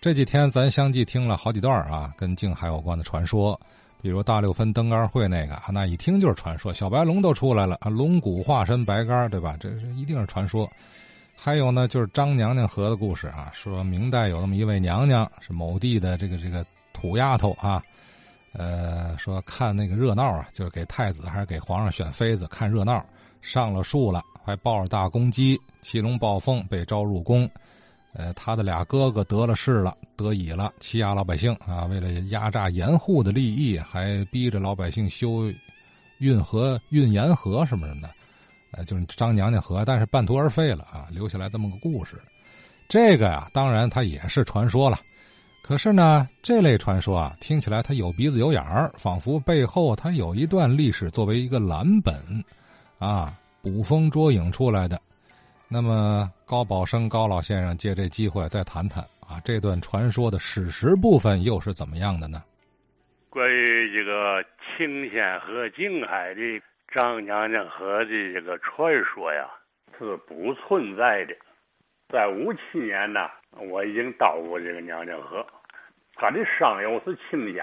这几天咱相继听了好几段啊，跟静海有关的传说，比如大六分登杆会那个，那一听就是传说，小白龙都出来了啊，龙骨化身白杆，对吧？这是一定是传说。还有呢，就是张娘娘河的故事啊，说明代有那么一位娘娘，是某地的这个这个土丫头啊，呃，说看那个热闹啊，就是给太子还是给皇上选妃子看热闹，上了树了，还抱着大公鸡，骑龙抱凤被招入宫。呃，他的俩哥哥得了势了，得以了，欺压老百姓啊！为了压榨盐户的利益，还逼着老百姓修运河、运盐河什么什么的，呃，就是张娘娘河，但是半途而废了啊，留下来这么个故事。这个呀，当然它也是传说了，可是呢，这类传说啊，听起来它有鼻子有眼儿，仿佛背后它有一段历史作为一个蓝本，啊，捕风捉影出来的。那么高宝生高老先生借这机会再谈谈啊，这段传说的史实部分又是怎么样的呢？关于这个清县和静海的张娘娘河的这个传说呀，是不存在的。在五七年呢，我已经到过这个娘娘河，它的上游是清县，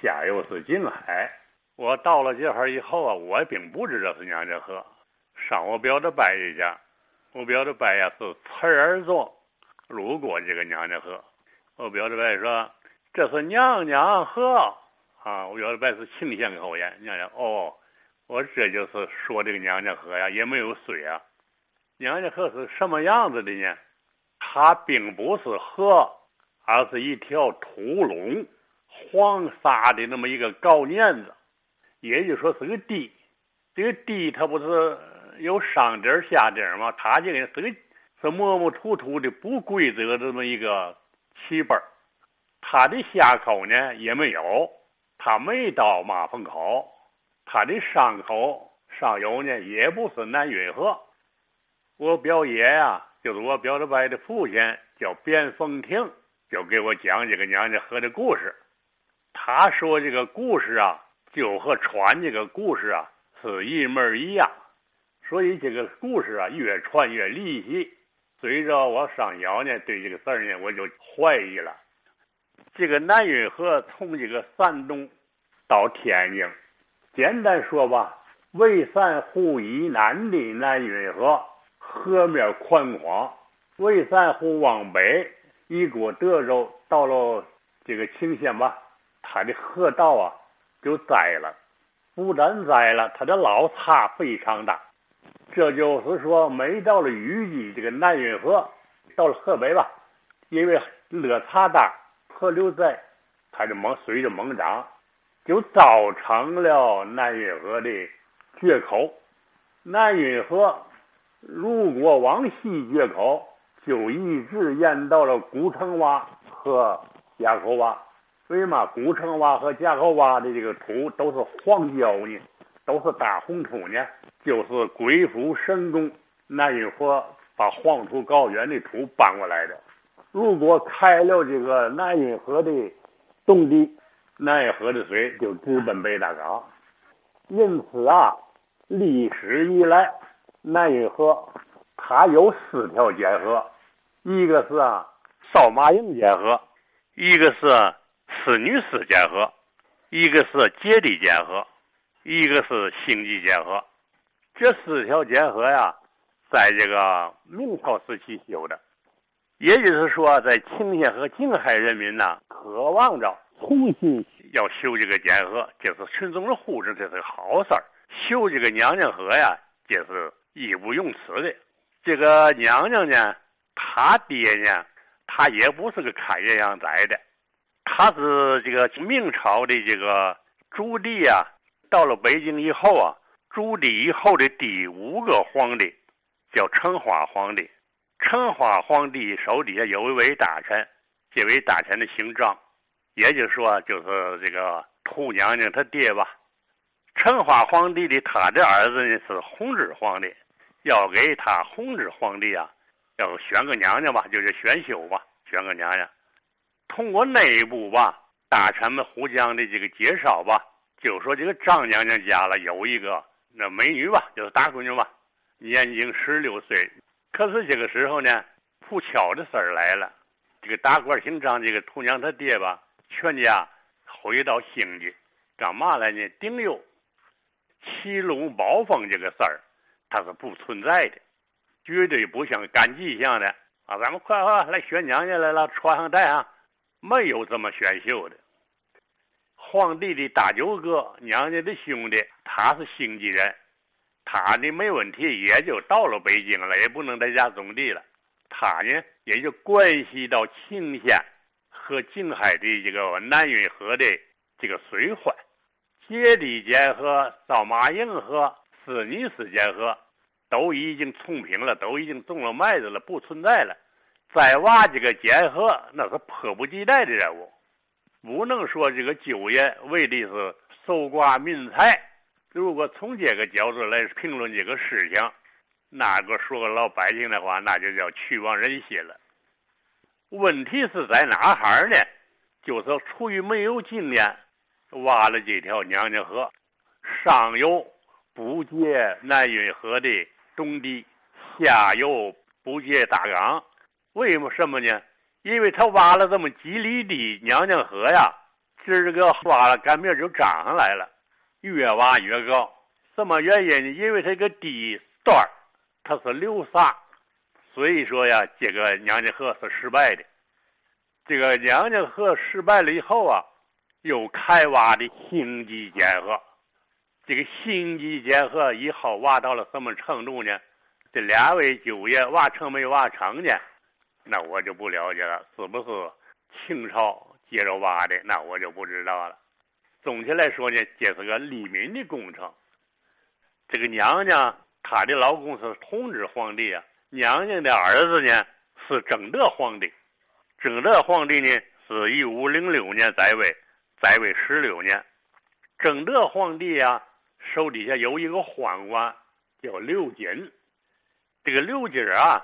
下游是静海。我到了这块以后啊，我并不知道是娘娘河，上我表的伯爷家。我表的伯呀是侧耳座路过这个娘娘河，我表的伯说这是娘娘河啊。我表的伯是清县口音，娘娘哦，我这就是说这个娘娘河呀，也没有水啊。娘娘河是什么样子的呢？它并不是河，而是一条土垄，黄沙的那么一个高碾子，也就是说是个地。这个地它不是。有上底下底嘛，他这个是个是模模糊糊的不规则这么一个起本它的下口呢也没有，它没到马粪口，它的上口上游呢也不是南运河。我表爷呀，就是我表的伯的父亲，叫边凤亭，就给我讲这个娘娘河的故事。他说这个故事啊，就和传这个故事啊是一模一样。所以这个故事啊，越传越离奇。随着我上窑呢，对这个事儿呢，我就怀疑了。这个南运河从这个山东到天津，简单说吧，蔚山湖以南的南运河，河面宽广；蔚山湖往北，一过德州，到了这个清县吧，它的河道啊就窄了。不但窄了，它的老差非常大。这就是说，没到了雨季，这个南运河到了河北吧，因为落差大，河流在，它就猛水就猛涨，就造成了南运河的决口。南运河如果往西决口，就一直延到了古城洼和夹口洼。为什么古城洼和夹口洼的这个土都是黄胶呢？都是大红土呢？就是鬼斧神工，南运河把黄土高原的土搬过来的。如果开了这个南运河的东堤，南运河的水就直奔北大港。因此啊，历史以来，南运河它有四条结河，一个是啊少马营结河，一个是次女寺结河，一个是接地结河，一个是星际结河。这四条结河呀，在这个明朝时期修的，也就是说，在清县和静海人民呐，渴望着重新要修这个结河，就是群众的呼声，这是个好事儿。修这个娘娘河呀，这是义不容辞的。这个娘娘呢，她爹呢，他也不是个开元阳宅的，他是这个明朝的这个朱棣啊，到了北京以后啊。朱棣以后的第五个皇帝叫成化皇帝，成化皇帝手底下有一位大臣，这位大臣的姓张，也就是说就是这个兔娘娘她爹吧。成化皇帝的他的儿子呢是弘治皇帝，要给他弘治皇帝啊，要选个娘娘吧，就是选秀吧，选个娘娘。通过内部吧，大臣们互相的这个介绍吧，就说这个张娘娘家了有一个。那美女吧，就是大闺女吧，年仅十六岁。可是这个时候呢，不巧的事儿来了。这个大官姓张，这个头娘他爹吧，全家回到兴济，干嘛来呢？顶有起龙包凤这个事儿，它是不存在的，绝对不像赶集一样的啊！咱们快快来选娘家来了，穿上戴上，没有这么选秀的。皇帝的大舅哥，娘家的兄弟，他是兴济人，他的没问题，也就到了北京了，也不能在家种地了。他呢，也就关系到秦县和静海的这个南运河的这个水患，姐弟间河、赵马营河、四女寺间河都已经冲平了，都已经种了麦子了，不存在了。再挖这个间河，那是迫不及待的任务。不能说这个九爷为的是搜刮民财。如果从这个角度来评论这个事情，那个说个老百姓的话，那就叫屈枉人心了。问题是在哪哈呢？就是出于没有经验，挖了这条娘娘河，上游不接南运河的东堤，下游不接大港，为什么呢？因为他挖了这么几里地娘娘河呀，今儿个挖了，赶明就涨上来了，越挖越高。什么原因呢？因为这个地段它是流沙，所以说呀，这个娘娘河是失败的。这个娘娘河失败了以后啊，又开挖的兴济间河。这个兴济间河以后挖到了什么程度呢？这两位九爷挖成没挖成呢？那我就不了解了，是不是清朝接着挖的？那我就不知道了。总体来说呢，这是个利民的工程。这个娘娘她的老公是同治皇帝啊，娘娘的儿子呢是正德皇帝。正德皇帝呢是一五零六年在位，在位十六年。正德皇帝啊，手底下有一个宦官叫刘瑾。这个刘瑾啊。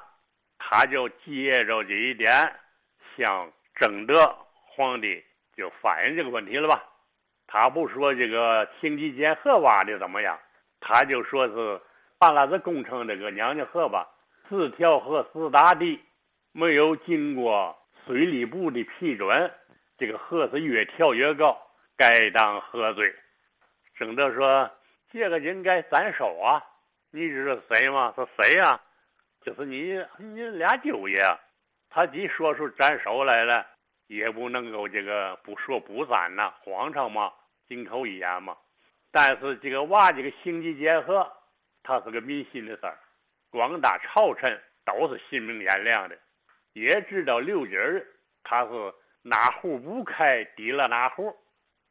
他就接着这一点，向正德皇帝就反映这个问题了吧？他不说这个兴济间河挖的怎么样，他就说是把那个工程这个娘娘河吧，四条河四大堤，没有经过水利部的批准，这个河是越调越高，该当何罪？正德说这个应该暂收啊！你知道谁吗？是谁呀？就是你，你俩舅爷，他既说出斩首来了，也不能够这个不说不斩呐，皇上嘛，金口一言嘛。但是这个娃这个兴济结合，他是个民心的事儿，广大朝臣都是心明眼亮的，也知道刘金儿他是哪壶不开提了哪壶，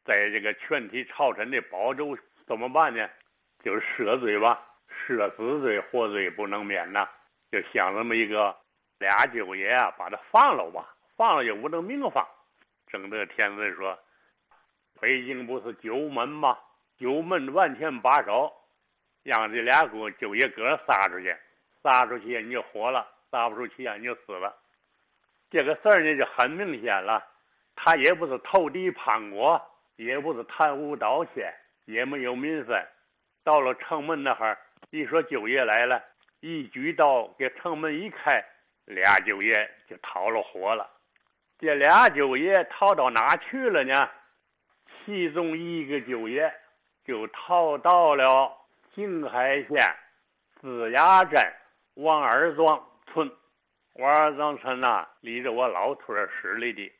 在这个全体朝臣的保佑怎么办呢？就是赦罪吧，赦死罪活罪不能免呐。就想这么一个俩舅爷啊，把他放了吧，放了也不能明放。正德天子说：“北京不是九门吗？九门完全把守，让这俩姑舅爷哥撒出去，撒出去你就活了，撒不出去啊你就死了。这个事儿呢就很明显了，他也不是投敌叛国，也不是贪污盗窃，也没有民愤。到了城门那哈儿，一说舅爷来了。”一举刀给城门一开，俩舅爷就逃了火了。这俩舅爷逃到哪去了呢？其中一个舅爷就逃到了静海县子牙镇王二庄村。王二庄村呐，离着我老屯十里地。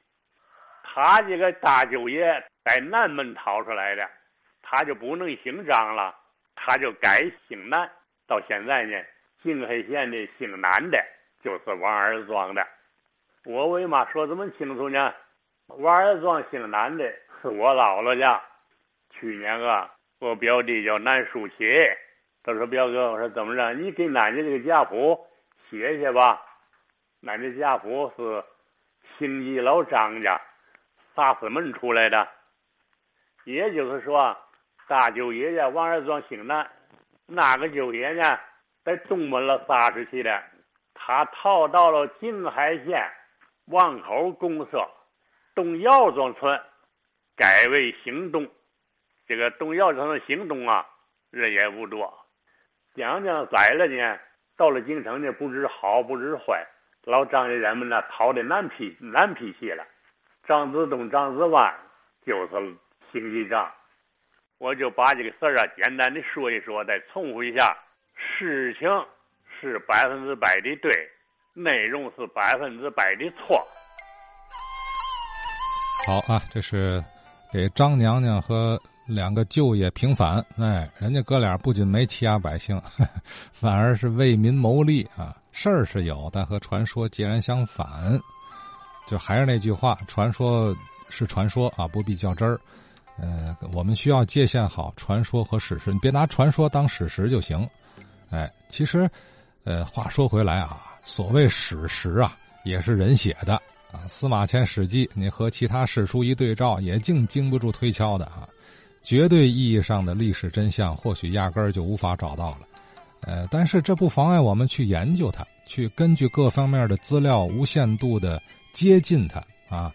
他这个大舅爷在南门逃出来的，他就不能姓张了，他就改姓南。到现在呢。静海县的姓南的，就是王二庄的。我为嘛说这么清楚呢？王二庄姓南的是 我姥姥家。去年啊，我表弟叫南书奇，他说：“表哥，我说怎么着？你给俺家这个家谱写写吧。俺家家谱是兴济老张家萨司门出来的，也就是说，大舅爷家王二庄姓南，那个舅爷呢？”在东门了撒出去的，他逃到了静海县王口公社东窑庄村，改为姓东。这个东窑庄的姓东啊，人也不多。将将宰了呢，到了京城呢，不知好不知坏，老张家人们呢逃的南皮南皮去了，张子东、张子万就是星记账。我就把这个事儿啊简单的说一说，再重复一下：事情是百分之百的对，内容是百分之百的错。好啊，这是给张娘娘和两个舅爷平反。哎，人家哥俩不仅没欺压百姓，反而是为民谋利啊！事儿是有，但和传说截然相反。就还是那句话，传说是传说啊，不必较真儿。呃，我们需要界限好传说和史实，你别拿传说当史实就行。哎，其实，呃，话说回来啊，所谓史实啊，也是人写的。啊，司马迁《史记》，你和其他史书一对照，也竟经不住推敲的啊！绝对意义上的历史真相，或许压根儿就无法找到了。呃，但是这不妨碍我们去研究它，去根据各方面的资料无限度的接近它啊。